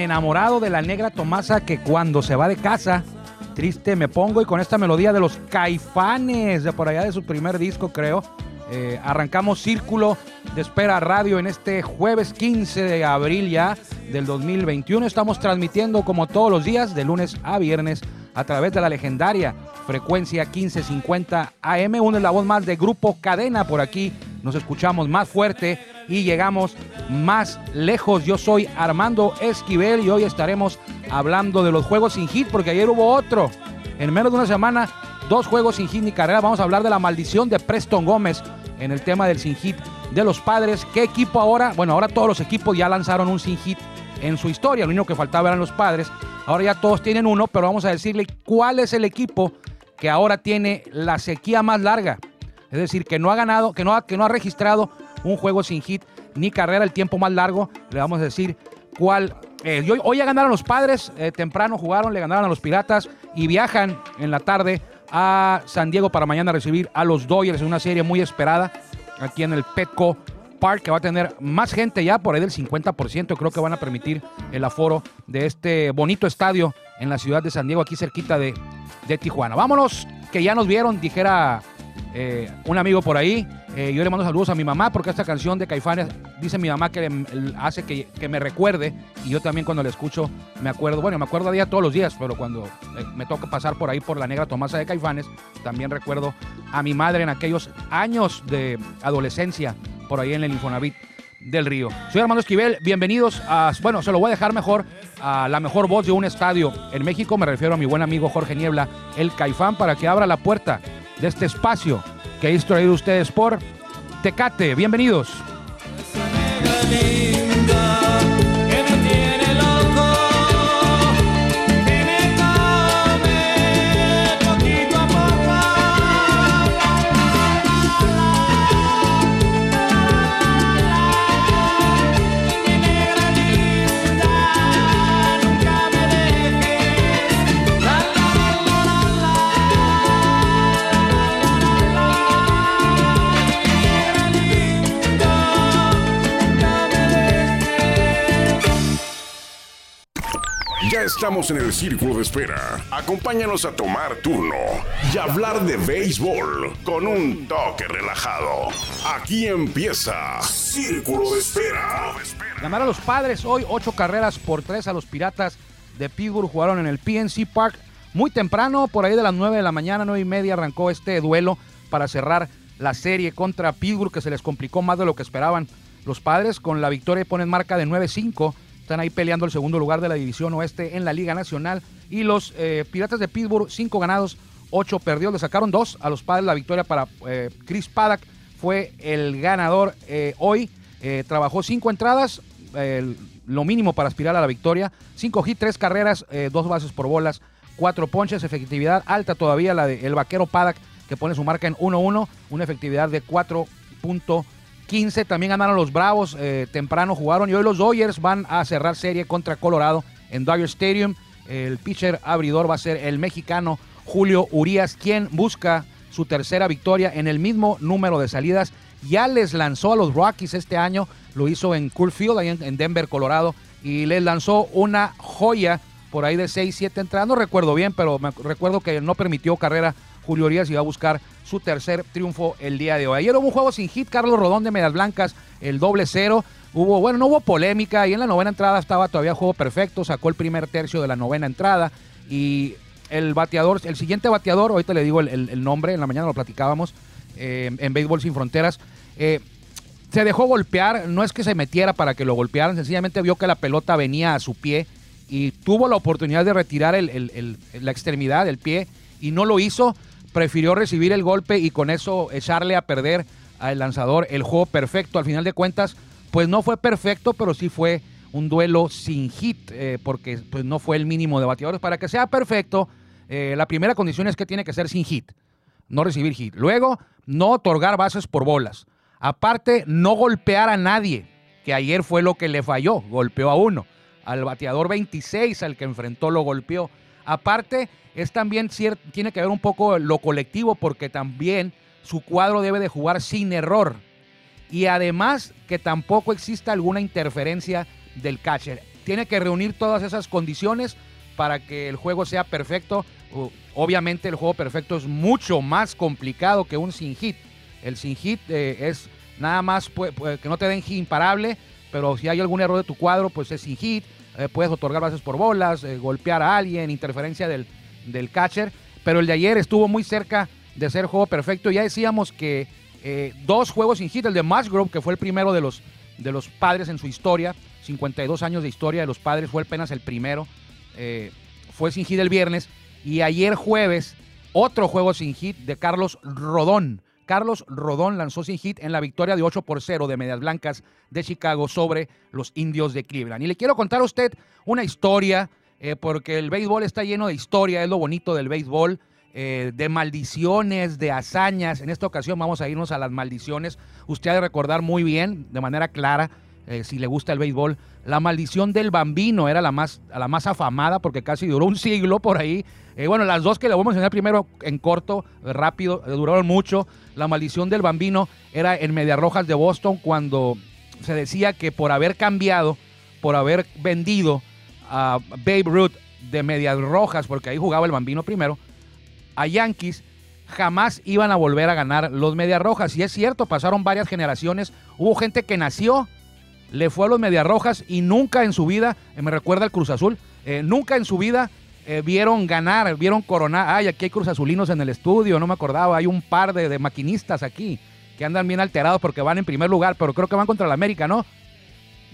Enamorado de la negra Tomasa que cuando se va de casa, triste me pongo y con esta melodía de los caifanes, de por allá de su primer disco, creo. eh, arrancamos Círculo de Espera Radio en este jueves 15 de abril ya del 2021. Estamos transmitiendo como todos los días, de lunes a viernes, a través de la legendaria frecuencia 1550 AM. La voz más de Grupo Cadena por aquí. Nos escuchamos más fuerte y llegamos más lejos. Yo soy Armando Esquivel y hoy estaremos hablando de los juegos sin hit porque ayer hubo otro. En menos de una semana, dos juegos sin hit ni carrera. Vamos a hablar de la maldición de Preston Gómez en el tema del sin hit de los padres. ¿Qué equipo ahora? Bueno, ahora todos los equipos ya lanzaron un sin hit en su historia. Lo único que faltaba eran los padres. Ahora ya todos tienen uno, pero vamos a decirle cuál es el equipo que ahora tiene la sequía más larga. Es decir, que no ha ganado, que no ha, que no ha registrado un juego sin hit ni carrera el tiempo más largo. Le vamos a decir cuál. eh, hoy, hoy ya ganaron los padres, eh, temprano jugaron, le ganaron a los piratas y viajan en la tarde a San Diego para mañana recibir a los Dodgers en una serie muy esperada aquí en el Petco Park, que va a tener más gente ya, por ahí del 50%. Creo que van a permitir el aforo de este bonito estadio en la ciudad de San Diego, aquí cerquita de, de Tijuana. Vámonos, que ya nos vieron, dijera eh, un amigo por ahí. Eh, yo le mando saludos a mi mamá porque esta canción de Caifanes dice mi mamá que hace que, que me recuerde y yo también cuando la escucho me acuerdo, bueno, me acuerdo a día todos los días, pero cuando eh, me toca pasar por ahí por la negra Tomasa de Caifanes, también recuerdo a mi madre en aquellos años de adolescencia por ahí en el Infonavit del Río. Soy Armando Esquivel, bienvenidos a, bueno, se lo voy a dejar mejor a la mejor voz de un estadio en México, me refiero a mi buen amigo Jorge Niebla, el Caifán, para que abra la puerta de este espacio que es traído ustedes por Tecate. Bienvenidos. Estamos en el círculo de espera. Acompáñanos a tomar turno y hablar de béisbol con un toque relajado. Aquí empieza Círculo de Espera. Ganaron los padres hoy, ocho carreras por tres a los Piratas de Pittsburgh. Jugaron en el PNC Park muy temprano, por ahí de las 9 de la mañana, nueve y media, arrancó este duelo para cerrar la serie contra Pittsburgh, que se les complicó más de lo que esperaban los padres. Con la victoria ponen marca de 9-5. Están ahí peleando el segundo lugar de la división oeste en la Liga Nacional. Y los eh, Piratas de Pittsburgh, cinco ganados, ocho perdidos. Le sacaron dos a los padres la victoria para eh, Chris Paddock. Fue el ganador eh, hoy. Trabajó cinco entradas, lo mínimo para aspirar a la victoria. Cinco hits, tres carreras, dos bases por bolas, cuatro ponches, efectividad alta todavía la del vaquero Paddock, que pone su marca en 1-1, una efectividad de 4.15. También ganaron los Bravos, eh, temprano jugaron y hoy los Dodgers van a cerrar serie contra Colorado en Dodger Stadium. El pitcher abridor va a ser el mexicano Julio Urias, quien busca su tercera victoria en el mismo número de salidas. Ya les lanzó a los Rockies este año, lo hizo en Cool Field, ahí en, en Denver, Colorado, y les lanzó una joya por ahí de 6, 7 entradas. No recuerdo bien, pero me recuerdo que no permitió carrera Julio Urias y va a buscar su tercer triunfo el día de hoy. Ayer hubo un juego sin hit, Carlos Rodón de Medias Blancas, el doble cero. Hubo, bueno, no hubo polémica y en la novena entrada estaba todavía juego perfecto, sacó el primer tercio de la novena entrada y el bateador, el siguiente bateador, ahorita le digo el, nombre, en la mañana lo platicábamos eh, en Béisbol Sin Fronteras, eh, se dejó golpear, no es que se metiera para que lo golpearan, sencillamente vio que la pelota venía a su pie y tuvo la oportunidad de retirar la extremidad del pie y no lo hizo, prefirió recibir el golpe y con eso echarle a perder al lanzador el juego perfecto. Al final de cuentas, pues no fue perfecto, pero sí fue un duelo sin hit, eh, porque pues no fue el mínimo de bateadores. Para que sea perfecto, eh, la primera condición es que tiene que ser sin hit, no recibir hit. Luego, no otorgar bases por bolas. Aparte, no golpear a nadie, que ayer fue lo que le falló, golpeó a uno. Al bateador 26 al que enfrentó lo golpeó. Aparte, es también tiene que ver un poco lo colectivo, porque también su cuadro debe de jugar sin error. Y además que tampoco exista alguna interferencia del catcher. tiene que reunir todas esas condiciones para que el juego sea perfecto. Obviamente el juego perfecto es mucho más complicado que un sin hit. El sin hit eh, es nada más pu- pu- que no te den hit imparable, pero si hay algún error de tu cuadro, pues es sin hit. Eh, puedes otorgar bases por bolas, eh, golpear a alguien, interferencia del, del catcher. Pero el de ayer estuvo muy cerca de ser juego perfecto. Ya decíamos que eh, dos juegos sin hit, el de Musgrove, que fue el primero de los, de los padres en su historia, 52 años de historia de los padres, fue apenas el primero. fue sin hit el viernes. Y ayer jueves, otro juego sin hit de Carlos Rodón. Carlos Rodón lanzó sin hit en la victoria de 8 por 0 de Medias Blancas de Chicago sobre los indios de Cleveland. Y le quiero contar a usted una historia, eh, porque el béisbol está lleno de historia, es lo bonito del béisbol, eh, de maldiciones, de hazañas. En esta ocasión vamos a irnos a las maldiciones. Usted ha de recordar muy bien, de manera clara, eh, si le gusta el béisbol, la maldición del bambino era la más, la más afamada porque casi duró un siglo por ahí. Bueno, las dos que le voy a mencionar primero en corto, rápido, duraron mucho. La maldición del bambino era en Medias Rojas de Boston cuando se decía que por haber cambiado, por haber vendido a Babe Ruth de Medias Rojas, porque ahí jugaba el bambino primero, a Yankees, jamás iban a volver a ganar los Medias Rojas. Y es cierto, pasaron varias generaciones. Hubo gente que nació, le fue a los Medias Rojas y nunca en su vida, me recuerda el Cruz Azul, eh, nunca en su vida eh, vieron ganar, vieron coronar. Ay, aquí hay Cruz Azulinos en el estudio, no me acordaba. Hay un par de, de maquinistas aquí que andan bien alterados porque van en primer lugar, pero creo que van contra el América, ¿no?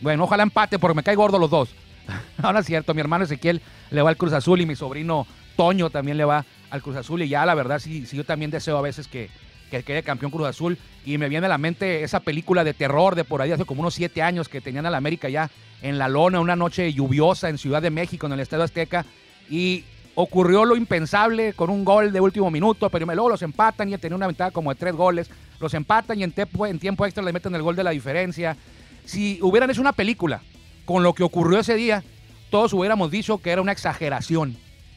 Bueno, ojalá empate porque me cae gordo los dos. Ahora es cierto, mi hermano Ezequiel le va al Cruz Azul y mi sobrino Toño también le va al Cruz Azul. Y ya la verdad sí, sí yo también deseo a veces que, que quede campeón Cruz Azul. Y me viene a la mente esa película de terror de por ahí hace como unos siete años que tenían al América ya en la lona, una noche lluviosa en Ciudad de México, en el Estadio Azteca. Y ocurrió lo impensable con un gol de último minuto, pero luego los empatan y tenía una ventaja como de tres goles. Los empatan y en tiempo, en tiempo extra le meten el gol de la diferencia. Si hubieran hecho una película con lo que ocurrió ese día, todos hubiéramos dicho que era una exageración,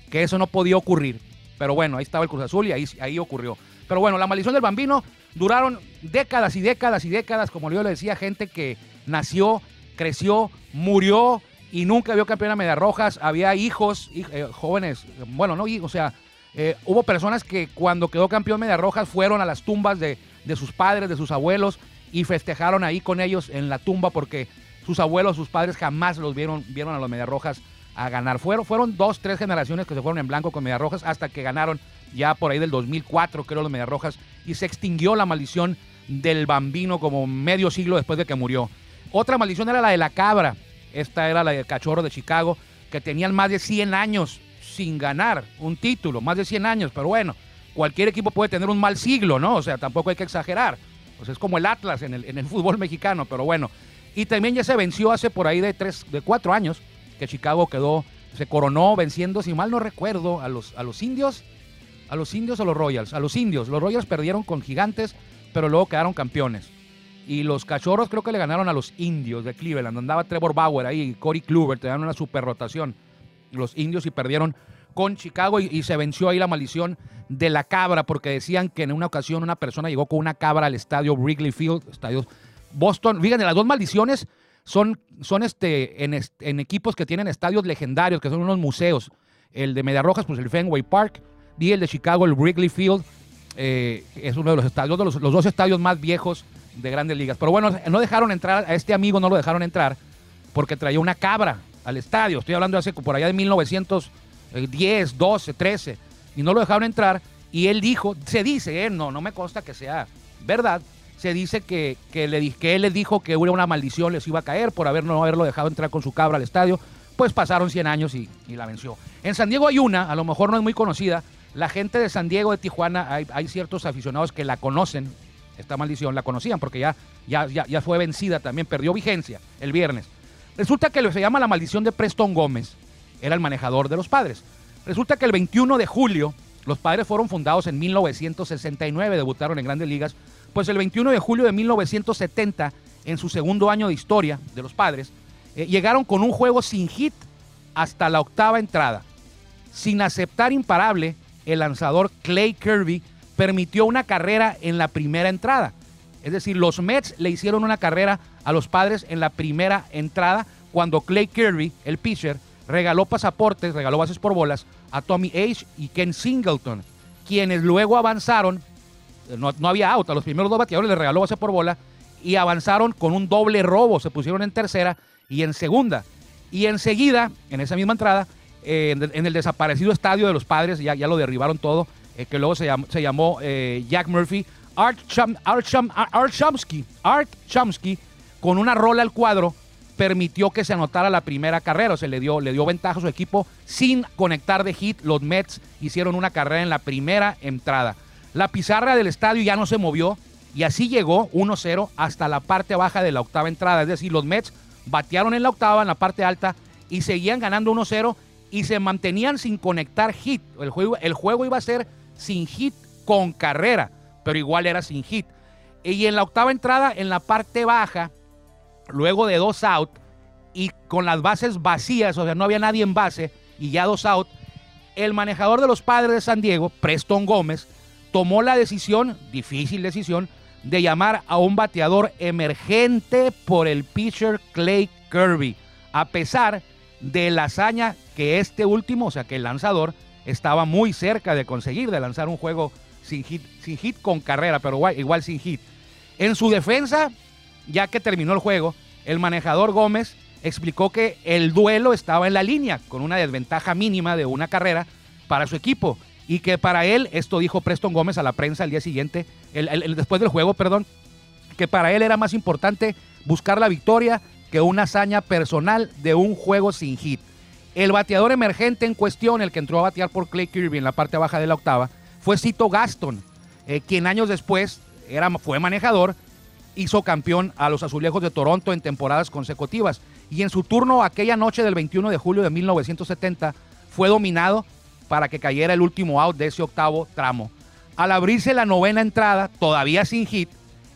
que eso no podía ocurrir. Pero bueno, ahí estaba el Cruz Azul y ahí, ahí ocurrió. Pero bueno, la maldición del bambino duraron décadas y décadas y décadas, como yo le decía, gente que nació, creció, murió y nunca vio campeón a Medias Rojas. Había hijos, hij- eh, jóvenes, bueno, no o sea, eh, hubo personas que cuando quedó campeón Medias Rojas fueron a las tumbas de, de sus padres, de sus abuelos y festejaron ahí con ellos en la tumba porque sus abuelos, sus padres jamás los vieron, vieron a los Medias Rojas a ganar. Fueron, fueron dos, tres generaciones que se fueron en blanco con Medias Rojas hasta que ganaron ya por ahí del 2004, creo, los Medias Rojas y se extinguió la maldición del bambino como medio siglo después de que murió. Otra maldición era la de la cabra. Esta era la del cachorro de Chicago, que tenían más de 100 años sin ganar un título, más de 100 años, pero bueno, cualquier equipo puede tener un mal siglo, ¿no? O sea, tampoco hay que exagerar. Pues es como el Atlas en el, en el fútbol mexicano, pero bueno. Y también ya se venció hace por ahí de tres, de cuatro años, que Chicago quedó, se coronó venciendo, si mal no recuerdo, a los, a los indios, a los indios o los Royals, a los indios. Los Royals perdieron con gigantes, pero luego quedaron campeones. Y los cachorros creo que le ganaron a los indios de Cleveland. Andaba Trevor Bauer ahí, Corey Kluber, te dan una super rotación. Los indios y perdieron con Chicago y, se venció ahí la maldición de la cabra, porque decían que en una ocasión una persona llegó con una cabra al estadio Wrigley Field, estadio Boston. Fíjense, las dos maldiciones son, son este, en, en equipos que tienen estadios legendarios, que son unos museos. El de Medias Rojas, pues el Fenway Park, y el de Chicago, el Wrigley Field. eh, es uno de los estadios, los dos estadios más viejos de grandes ligas. Pero bueno, no dejaron entrar, a este amigo no lo dejaron entrar porque traía una cabra al estadio. Estoy hablando de hace por allá de 1910, 12, 13. Y no lo dejaron entrar. Y él dijo, se dice, eh, no, no me consta que sea verdad. Se dice que, que, le, él dijo que una maldición les iba a caer por haber, no haberlo dejado entrar con su cabra al estadio. Pues pasaron 100 años y, y la venció. En San Diego hay una, a lo mejor no es muy conocida. La gente de San Diego, de Tijuana, hay ciertos aficionados que la conocen, esta maldición, la conocían porque ya, ya, ya, ya fue vencida también, perdió vigencia el viernes. Resulta que lo se llama la maldición de Preston Gómez, era el manejador de los padres. Resulta que el 21 de julio, los padres fueron fundados en 1969, debutaron en grandes ligas. Pues el 21 de julio de 1970, en su segundo año de historia de los padres, eh, llegaron con un juego sin hit hasta la octava entrada. Sin aceptar imparable, el lanzador Clay Kirby permitió una carrera en la primera entrada. Es decir, los Mets le hicieron una carrera a los padres en la primera entrada cuando Clay Kirby, el pitcher, regaló pasaportes, regaló bases por bolas a Tommy Age y Ken Singleton, quienes luego avanzaron, no, había out, a los primeros dos bateadores les regaló base por bola y avanzaron con un doble robo, se pusieron en tercera y en segunda. Y enseguida, en esa misma entrada, eh, en, el- desaparecido estadio de los padres, ya lo derribaron todo, eh, que luego se llamó, eh, Jack Murphy, Art, Art, Chomsky, Art Chomsky, con una rola al cuadro, permitió que se anotara la primera carrera, o sea, le dio, le dio ventaja a su equipo sin conectar de hit. Los Mets hicieron una carrera en la primera entrada. La pizarra del estadio ya no se movió y así llegó 1-0 hasta la parte baja de la octava entrada. Es decir, los Mets batearon en la octava, en la parte alta, y seguían ganando 1-0 y se mantenían sin conectar hit. El juego iba a ser sin hit con carrera, pero igual era sin hit. Y en la octava entrada, en la parte baja, luego de dos out y con las bases vacías, o sea, no había nadie en base y ya dos out, el manejador de los padres de San Diego, Preston Gómez, tomó la decisión, difícil decisión, de llamar a un bateador emergente por el pitcher Clay Kirby, a pesar de la hazaña que este último, o sea, que el lanzador estaba muy cerca de conseguir, de lanzar un juego sin hit, sin hit con carrera, pero igual, igual sin hit. En su defensa, ya que terminó el juego, el manejador Gómez explicó que el duelo estaba en la línea, con una desventaja mínima de una carrera para su equipo. Y que para él, esto dijo Preston Gómez a la prensa el día siguiente, después del juego, perdón, que para él era más importante buscar la victoria que una hazaña personal de un juego sin hit. El bateador emergente en cuestión, el que entró a batear por Clay Kirby en la parte baja de la octava, fue Cito Gaston, eh, quien años después era, fue manejador, hizo campeón a los Azulejos de Toronto en temporadas consecutivas. Y en su turno, aquella noche del 21 de julio de 1970, fue dominado para que cayera el último out de ese octavo tramo. Al abrirse la novena entrada, todavía sin hit,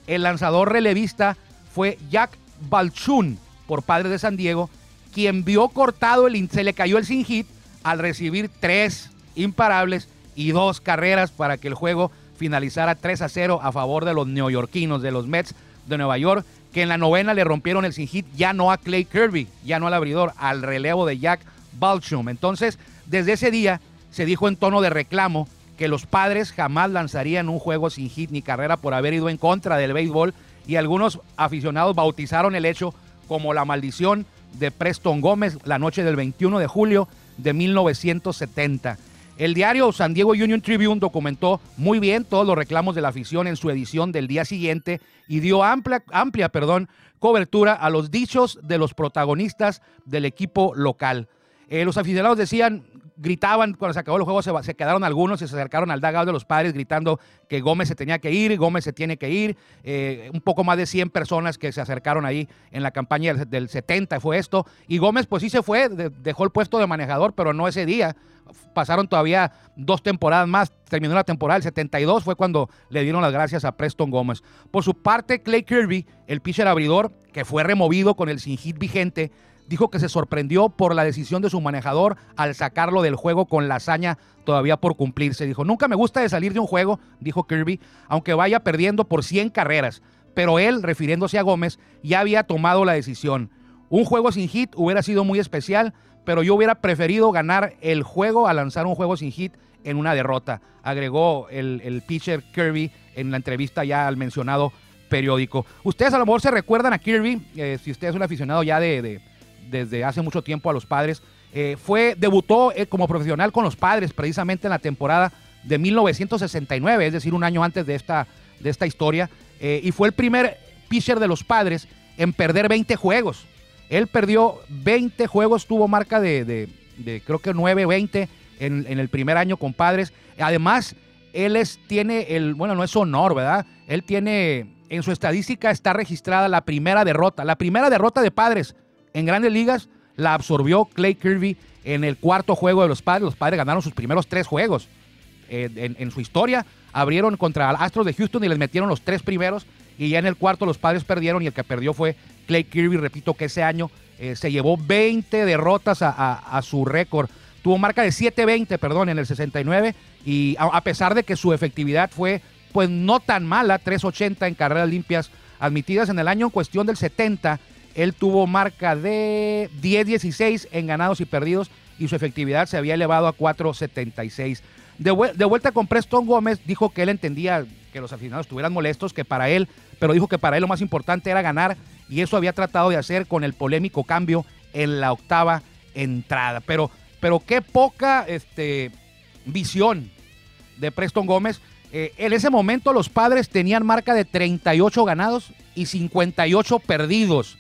el lanzador relevista fue Jack Balchun, por padre de San Diego, quien vio cortado el, se le cayó el sin hit al recibir tres imparables y dos carreras para que el juego finalizara 3 a 0 a favor de los neoyorquinos, de los Mets de Nueva York, que en la novena le rompieron el sin hit ya no a Clay Kirby, ya no al abridor, al relevo de Jack Balchum. Entonces, desde ese día se dijo en tono de reclamo que los padres jamás lanzarían un juego sin hit ni carrera por haber ido en contra del béisbol y algunos aficionados bautizaron el hecho como la maldición de Preston Gómez la noche del 21 de julio de 1970. El diario San Diego Union Tribune documentó muy bien todos los reclamos de la afición en su edición del día siguiente y dio amplia, amplia perdón, cobertura a los dichos de los protagonistas del equipo local. Eh, los aficionados decían, gritaban cuando se acabó el juego, se, quedaron algunos y se acercaron al dugout de los padres gritando que Gómez se tenía que ir, Gómez se tiene que ir. Eh, un poco más de 100 personas que se acercaron ahí en la campaña del, del 70 fue esto. Y Gómez pues sí se fue, de- dejó el puesto de manejador, pero no ese día. Pasaron todavía dos temporadas más, terminó la temporada, el 72 fue cuando le dieron las gracias a Preston Gómez. Por su parte, Clay Kirby, el pitcher abridor, que fue removido con el sin hit vigente, dijo que se sorprendió por la decisión de su manejador al sacarlo del juego con la hazaña todavía por cumplirse. Dijo, nunca me gusta de salir de un juego, dijo Kirby, aunque vaya perdiendo por 100 carreras. Pero él, refiriéndose a Gómez, ya había tomado la decisión. Un juego sin hit hubiera sido muy especial, pero yo hubiera preferido ganar el juego a lanzar un juego sin hit en una derrota, agregó el, el pitcher Kirby en la entrevista ya al mencionado periódico. Ustedes a lo mejor se recuerdan a Kirby, eh, si usted es un aficionado ya de, de- desde hace mucho tiempo a los padres, eh, fue, debutó eh, como profesional con los padres precisamente en la temporada de 1969, es decir, un año antes de esta, de esta historia, eh, y fue el primer pitcher de los padres en perder 20 juegos. Él perdió 20 juegos, tuvo marca de, de- creo que 9-20 en, en el primer año con padres. Además, él es, tiene el, bueno, no es honor, ¿verdad? Él tiene, en su estadística está registrada la primera derrota. La primera derrota de padres en grandes ligas la absorbió Clay Kirby en el cuarto juego de los padres. Los padres ganaron sus primeros tres juegos eh, en, su historia. Abrieron contra Astros de Houston y les metieron los tres primeros. Y ya en el cuarto los padres perdieron y el que perdió fue Clay Kirby. Repito que ese año eh, se llevó 20 derrotas a su récord. Tuvo marca de 7-20, perdón, en el 69. Y a, a pesar de que su efectividad fue pues no tan mala, 3.80 en carreras limpias admitidas en el año en cuestión del 70, él tuvo marca de 10-16 en ganados y perdidos y su efectividad se había elevado a 4.76. De, de vuelta con Preston Gómez, dijo que él entendía que los aficionados estuvieran molestos, que para él, pero dijo que para él lo más importante era ganar y eso había tratado de hacer con el polémico cambio en la octava entrada. Pero, pero qué poca este, visión de Preston Gómez. Eh, en ese momento los padres tenían marca de 38 ganados y 58 perdidos.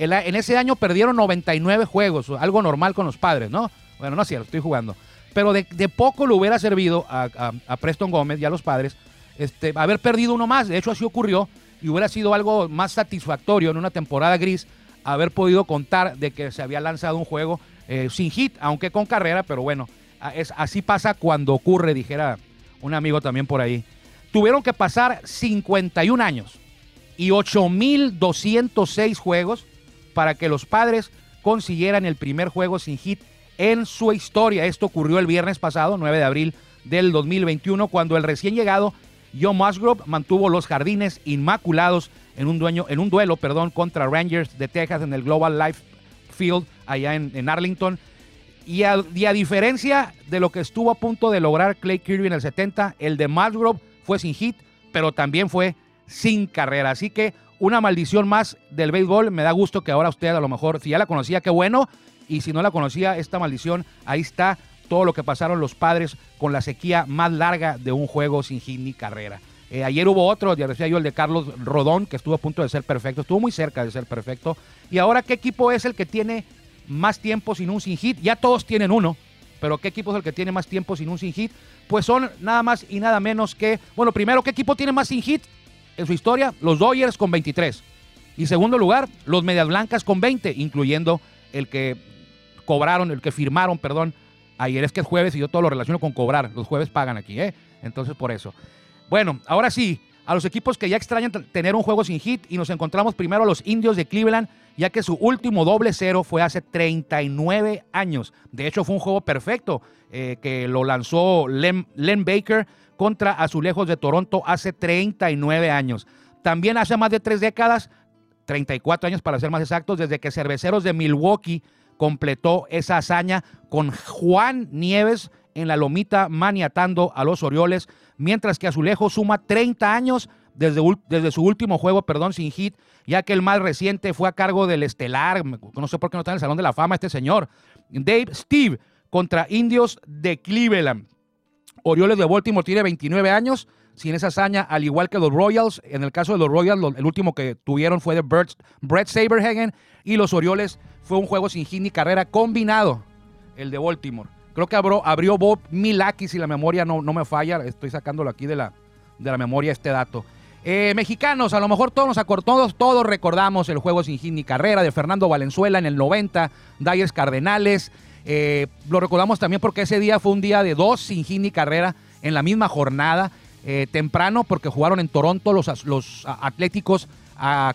En ese año perdieron 99 juegos, algo normal con los padres, ¿no? Bueno, no es cierto, estoy jugando. Pero de, poco le hubiera servido a, a- Preston Gómez y a los padres este, haber perdido uno más. De hecho, así ocurrió y hubiera sido algo más satisfactorio en una temporada gris haber podido contar de que se había lanzado un juego eh, sin hit, aunque con carrera, pero bueno, es, así pasa cuando ocurre, dijera un amigo también por ahí. Tuvieron que pasar 51 años y 8.206 juegos para que los padres consiguieran el primer juego sin hit en su historia. Esto ocurrió el viernes pasado, 9 de abril del 2021, cuando el recién llegado Joe Musgrove mantuvo los jardines inmaculados en un, dueño, en un duelo perdón, contra Rangers de Texas en el Global Life Field allá en, Arlington. Y a, y a diferencia de lo que estuvo a punto de lograr Clay Kirby en el 70, el de Musgrove fue sin hit, pero también fue sin carrera. Así que una maldición más del béisbol. Me da gusto que ahora usted a lo mejor, si ya la conocía, qué bueno. Y si no la conocía, esta maldición, ahí está todo lo que pasaron los padres con la sequía más larga de un juego sin hit ni carrera. Eh, ayer hubo otro, ya decía yo, el de Carlos Rodón, que estuvo a punto de ser perfecto, estuvo muy cerca de ser perfecto. Y ahora, ¿qué equipo es el que tiene más tiempo sin un sin hit? Ya todos tienen uno, pero ¿qué equipo es el que tiene más tiempo sin un sin hit? Pues son nada más y nada menos que, bueno, primero, ¿qué equipo tiene más sin hit en su historia? Los Dodgers con 23. Y segundo lugar, los Medias Blancas con 20, incluyendo el que cobraron, el que firmaron, perdón, ayer es que es jueves y yo todo lo relaciono con cobrar. Los jueves pagan aquí, ¿eh? Entonces por eso. Bueno, ahora sí, a los equipos que ya extrañan tener un juego sin hit y nos encontramos primero a los indios de Cleveland, ya que su último doble cero fue hace 39 años. De hecho, fue un juego perfecto eh, que lo lanzó Len Baker contra Azulejos de Toronto hace 39 años. También hace más de tres décadas, 34 años para ser más exactos, desde que Cerveceros de Milwaukee completó esa hazaña con Juan Nieves en la lomita maniatando a los Orioles, mientras que Azulejo suma 30 años desde, desde su último juego, perdón, sin hit, ya que el más reciente fue a cargo del estelar, no sé por qué no está en el Salón de la Fama este señor, Dave Steve contra Indios de Cleveland. Orioles de Baltimore tiene 29 años, sin esa hazaña, al igual que los Royals. En el caso de los Royals, el último que tuvieron fue de Brett Saberhagen y los Orioles fue un juego sin hit ni carrera combinado, el de Baltimore. Creo que abrió, abrió Bob Milaki, si la memoria no, no me falla. Estoy sacándolo aquí de la, de la memoria este dato. Eh, mexicanos, a lo mejor todos nos acordamos, todos recordamos el juego sin hit ni carrera de Fernando Valenzuela en el 90, Dyers Cardenales. Eh, lo recordamos también porque ese día fue un día de dos sin hit ni carrera en la misma jornada, eh, temprano, porque jugaron en Toronto los, los Atléticos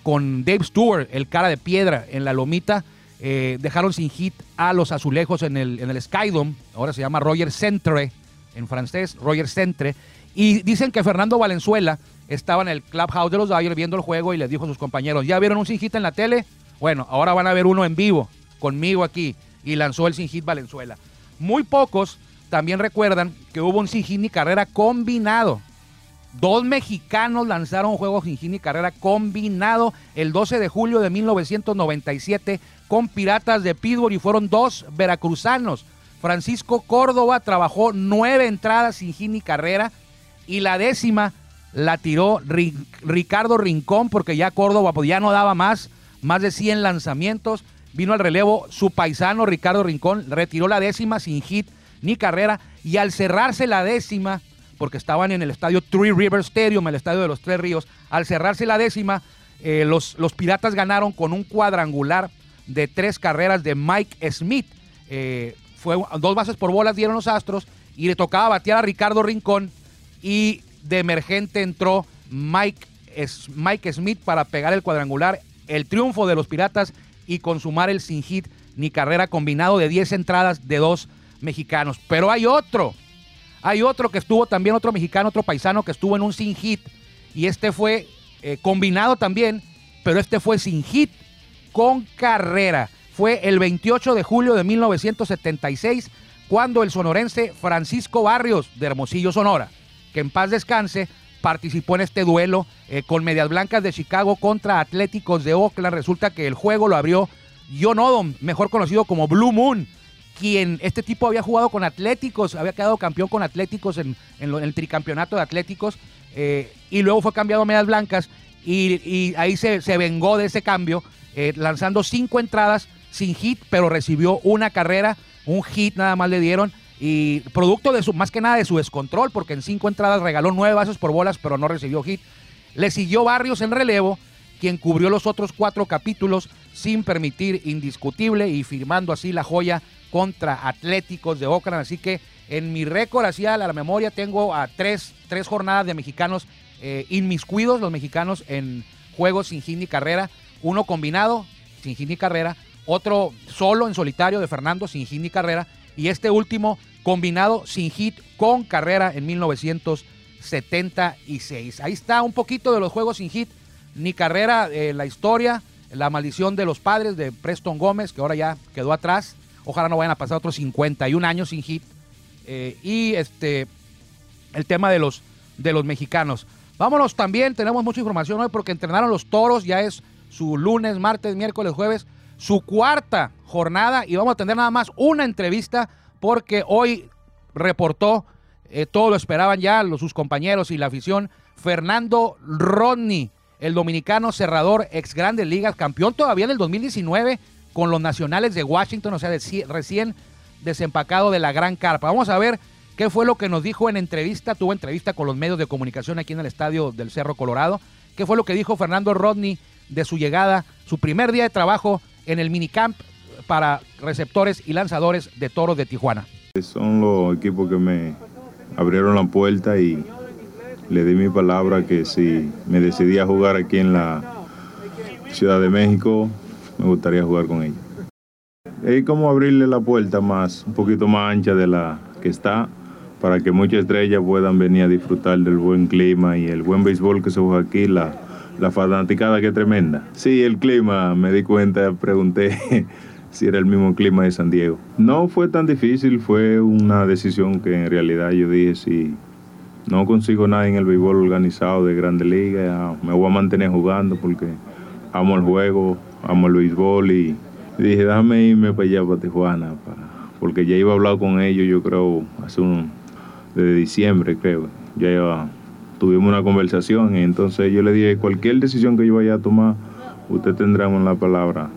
con Dave Stewart, el cara de piedra en la lomita. Eh, dejaron sin hit a los azulejos en el, en el Skydome, ahora se llama Roger Centre, en francés, Roger Centre. Y dicen que Fernando Valenzuela estaba en el clubhouse de los Dodgers viendo el juego y les dijo a sus compañeros, ¿ya vieron un sin hit en la tele? Bueno, ahora van a ver uno en vivo, conmigo aquí. Y lanzó el sin hit Valenzuela. Muy pocos también recuerdan que hubo un sin hit carrera combinado. Dos mexicanos lanzaron juegos sin hit ni carrera combinado el 12 de julio de 1997 con Piratas de Pittsburgh y fueron dos veracruzanos. Francisco Córdoba trabajó nueve entradas sin hit ni carrera y la décima la tiró Ri- Ricardo Rincón porque ya Córdoba pues, ya no daba más, más de 100 lanzamientos. Vino al relevo su paisano Ricardo Rincón, retiró la décima sin hit ni carrera y al cerrarse la décima, porque estaban en el estadio Three River Stadium, el estadio de los Tres Ríos, al cerrarse la décima, eh, los, los Piratas ganaron con un cuadrangular de tres carreras de Mike Smith. Eh, fue dos bases por bolas dieron los Astros y le tocaba batear a Ricardo Rincón y de emergente entró Mike, es- Mike Smith para pegar el cuadrangular, el triunfo de los Piratas y consumar el sin hit ni carrera combinado de 10 entradas de dos mexicanos. Pero hay otro, hay otro que estuvo también, otro mexicano, otro paisano que estuvo en un sin hit y este fue eh, combinado también, pero este fue sin hit. con carrera. Fue el 28 de julio de 1976 cuando el sonorense Francisco Barrios de Hermosillo, Sonora, que en paz descanse, participó en este duelo eh, con Medias Blancas de Chicago contra Atléticos de Oakland. Resulta que el juego lo abrió John Odom, mejor conocido como Blue Moon, quien este tipo había jugado con Atléticos, había quedado campeón con Atléticos en, el tricampeonato de Atléticos, eh, y luego fue cambiado a Medias Blancas, y, ahí se, se vengó de ese cambio, eh, lanzando cinco entradas sin hit, pero recibió una carrera, un hit nada más le dieron, y producto de su, más que nada de su descontrol, porque en cinco entradas regaló nueve bases por bolas, pero no recibió hit. Le siguió Barrios en relevo, quien cubrió los otros cuatro capítulos sin permitir indiscutible y firmando así la joya contra Atléticos de Oakland. Así que en mi récord, así a la memoria, tengo a tres, tres jornadas de mexicanos eh, inmiscuidos, los mexicanos en juegos sin hit ni carrera. Uno combinado, sin hit ni carrera. Otro solo en solitario de Fernando, sin hit ni carrera. Y este último combinado sin hit con carrera en 1976. Ahí está un poquito de los juegos sin hit ni carrera, eh, la historia, la maldición de los padres de Preston Gómez, que ahora ya quedó atrás. Ojalá no vayan a pasar otros 51 años sin hit. Eh, y este el tema de los, de los mexicanos. Vámonos también, tenemos mucha información hoy porque entrenaron los toros, ya es su lunes, martes, miércoles, jueves, su cuarta jornada y vamos a tener nada más una entrevista porque hoy reportó, eh, todo lo esperaban ya los, sus compañeros y la afición, Fernando Rodney, el dominicano cerrador, ex grandes ligas, campeón todavía en el 2019 con los nacionales de Washington, o sea, recién desempacado de la gran carpa. Vamos a ver qué fue lo que nos dijo en entrevista, tuvo entrevista con los medios de comunicación aquí en el estadio del Cerro Colorado, qué fue lo que dijo Fernando Rodney de su llegada, su primer día de trabajo en el minicamp para receptores y lanzadores de toros de Tijuana. Son los equipos que me abrieron la puerta y le di mi palabra que si me decidía a jugar aquí en la Ciudad de México, me gustaría jugar con ellos. Es como abrirle la puerta más, un poquito más ancha de la que está, para que muchas estrellas puedan venir a disfrutar del buen clima y el buen béisbol que se juega aquí, la, la fanaticada que tremenda. Sí, el clima, me di cuenta, pregunté si era el mismo clima de San Diego. No fue tan difícil, fue una decisión que en realidad yo dije, si no consigo nada en el béisbol organizado de Grande Liga, me voy a mantener jugando porque amo el juego, amo el béisbol y dije, déjame irme para allá, para Tijuana, para- porque ya iba a hablar con ellos, yo creo, hace un, desde diciembre, creo. Ya iba- tuvimos una conversación y entonces yo le dije, cualquier decisión que yo vaya a tomar, usted tendrá la palabra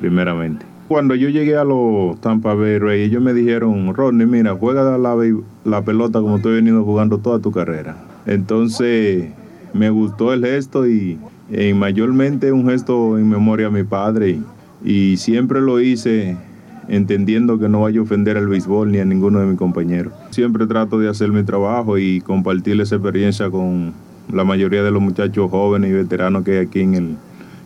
primeramente. Cuando yo llegué a los Tampa Bay ellos me dijeron, Rodney, mira, juega la, la pelota como tú has venido jugando toda tu carrera. Entonces me gustó el gesto y, y mayormente un gesto en memoria a mi padre y siempre lo hice entendiendo que no vaya a ofender al béisbol ni a ninguno de mis compañeros. Siempre trato de hacer mi trabajo y compartir esa experiencia con la mayoría de los muchachos jóvenes y veteranos que hay aquí en el,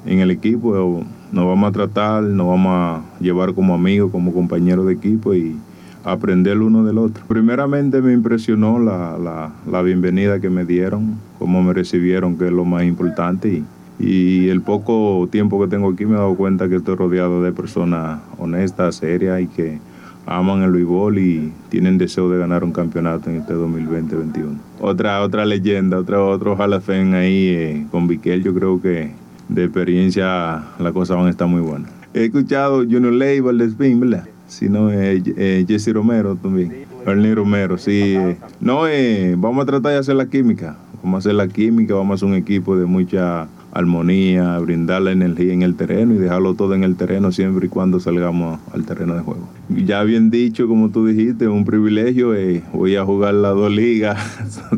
en el equipo. Nos vamos a tratar, nos vamos a llevar como amigos, como compañeros de equipo y aprender uno del otro. Primeramente me impresionó la, la, la bienvenida que me dieron, cómo me recibieron, que es lo más importante. Y el poco tiempo que tengo aquí me he dado cuenta que estoy rodeado de personas honestas, serias y que aman el béisbol y tienen deseo de ganar un campeonato en este 2020-21. Otra, otra leyenda, otra, otro Hall of Fame ahí eh, con Viquel, yo creo que de experiencia las cosas van a estar muy buenas. He escuchado Junior Ley, Valdespín, ¿verdad? Si no, eh, eh, Jesse Romero también. Ernie Romero, sí. No, eh, vamos a tratar de hacer la química. Vamos a hacer la química, vamos a hacer un equipo de mucha armonía, brindar la energía en el terreno y dejarlo todo en el terreno siempre y cuando salgamos al terreno de juego. Ya bien dicho, como tú dijiste, un privilegio, eh, voy a jugar las dos ligas,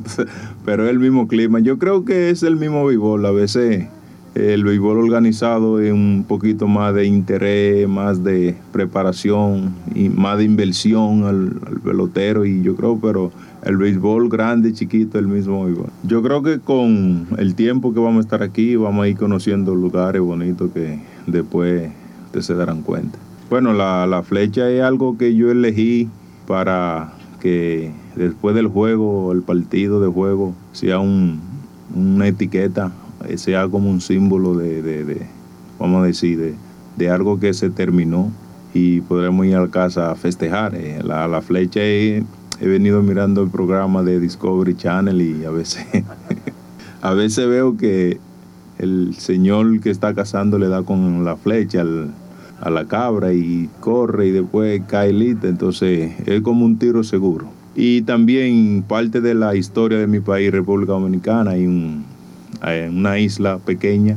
pero es el mismo clima. Yo creo que es el mismo béisbol, a veces el béisbol organizado es un poquito más de interés, más de preparación y más de inversión al, pelotero y yo creo, pero el béisbol grande, chiquito, el mismo béisbol. Yo creo que con el tiempo que vamos a estar aquí vamos a ir conociendo lugares bonitos que después ustedes se darán cuenta. Bueno, la, la flecha es algo que yo elegí para que después del juego, el partido de juego, sea un, una etiqueta, sea como un símbolo de, de, vamos a decir, de, de algo que se terminó y podremos ir a la casa a festejar. Eh, la, la flecha he, he venido mirando el programa de Discovery Channel y a veces, a veces veo que el señor que está cazando le da con la flecha al- a la cabra y corre y después cae lista, entonces es como un tiro seguro. Y también parte de la historia de mi país, República Dominicana, hay un- hay una isla pequeña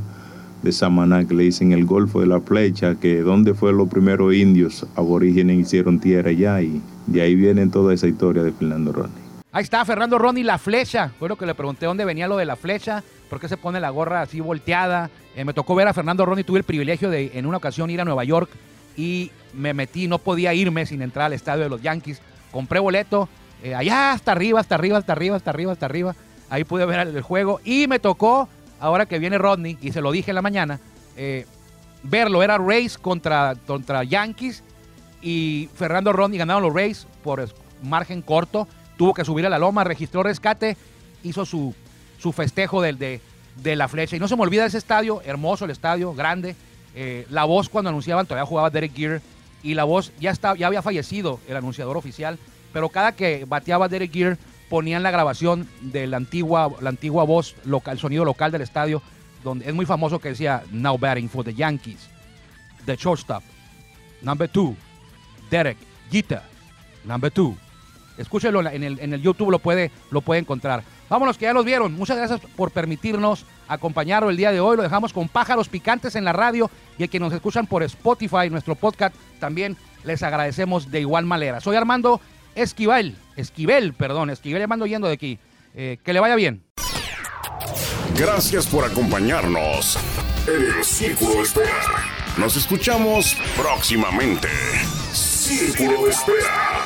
de Samaná que le dicen el Golfo de la Flecha, que donde fue los primeros indios aborígenes hicieron tierra allá y de ahí viene toda esa historia de Fernando Rodney. Ahí está Fernando Ronnie, la flecha. Fue lo que le pregunté dónde venía lo de la flecha, por qué se pone la gorra así volteada. Eh, me tocó ver a Fernando Ronnie, tuve el privilegio de en una ocasión ir a Nueva York y me metí, no podía irme sin entrar al estadio de los Yankees. Compré boleto, eh, allá hasta arriba, hasta arriba, hasta arriba, hasta arriba, hasta arriba. Ahí pude ver el, juego y me tocó, ahora que viene Rodney, y se lo dije en la mañana, eh, verlo. Era Rays contra, contra Yankees y Fernando Rodney ganaron los Rays por margen corto. Tuvo que subir a la loma, registró rescate, hizo su, su festejo del, de, de la flecha. Y no se me olvida ese estadio, hermoso el estadio, grande. Eh, la voz cuando anunciaban, todavía jugaba Derek Gear. Y la voz ya, está, ya había fallecido el anunciador oficial. Pero cada que bateaba Derek Gear, ponían la grabación de la antigua, la antigua voz, local, el sonido local del estadio, donde es muy famoso que decía, Now batting for the Yankees, the shortstop, number two, Derek Jeter, number two. Escúchelo en el, en el YouTube, lo puede, lo puede encontrar. Vámonos, que ya los vieron. Muchas gracias por permitirnos acompañarlo el día de hoy. Lo dejamos con pájaros picantes en la radio y el que nos escuchan por Spotify, nuestro podcast, también les agradecemos de igual manera. Soy Armando Esquivel, Esquivel, perdón, Esquivel Armando yendo de aquí. Eh, que le vaya bien. Gracias por acompañarnos en el Círculo de Espera. Nos escuchamos próximamente. Círculo de Espera.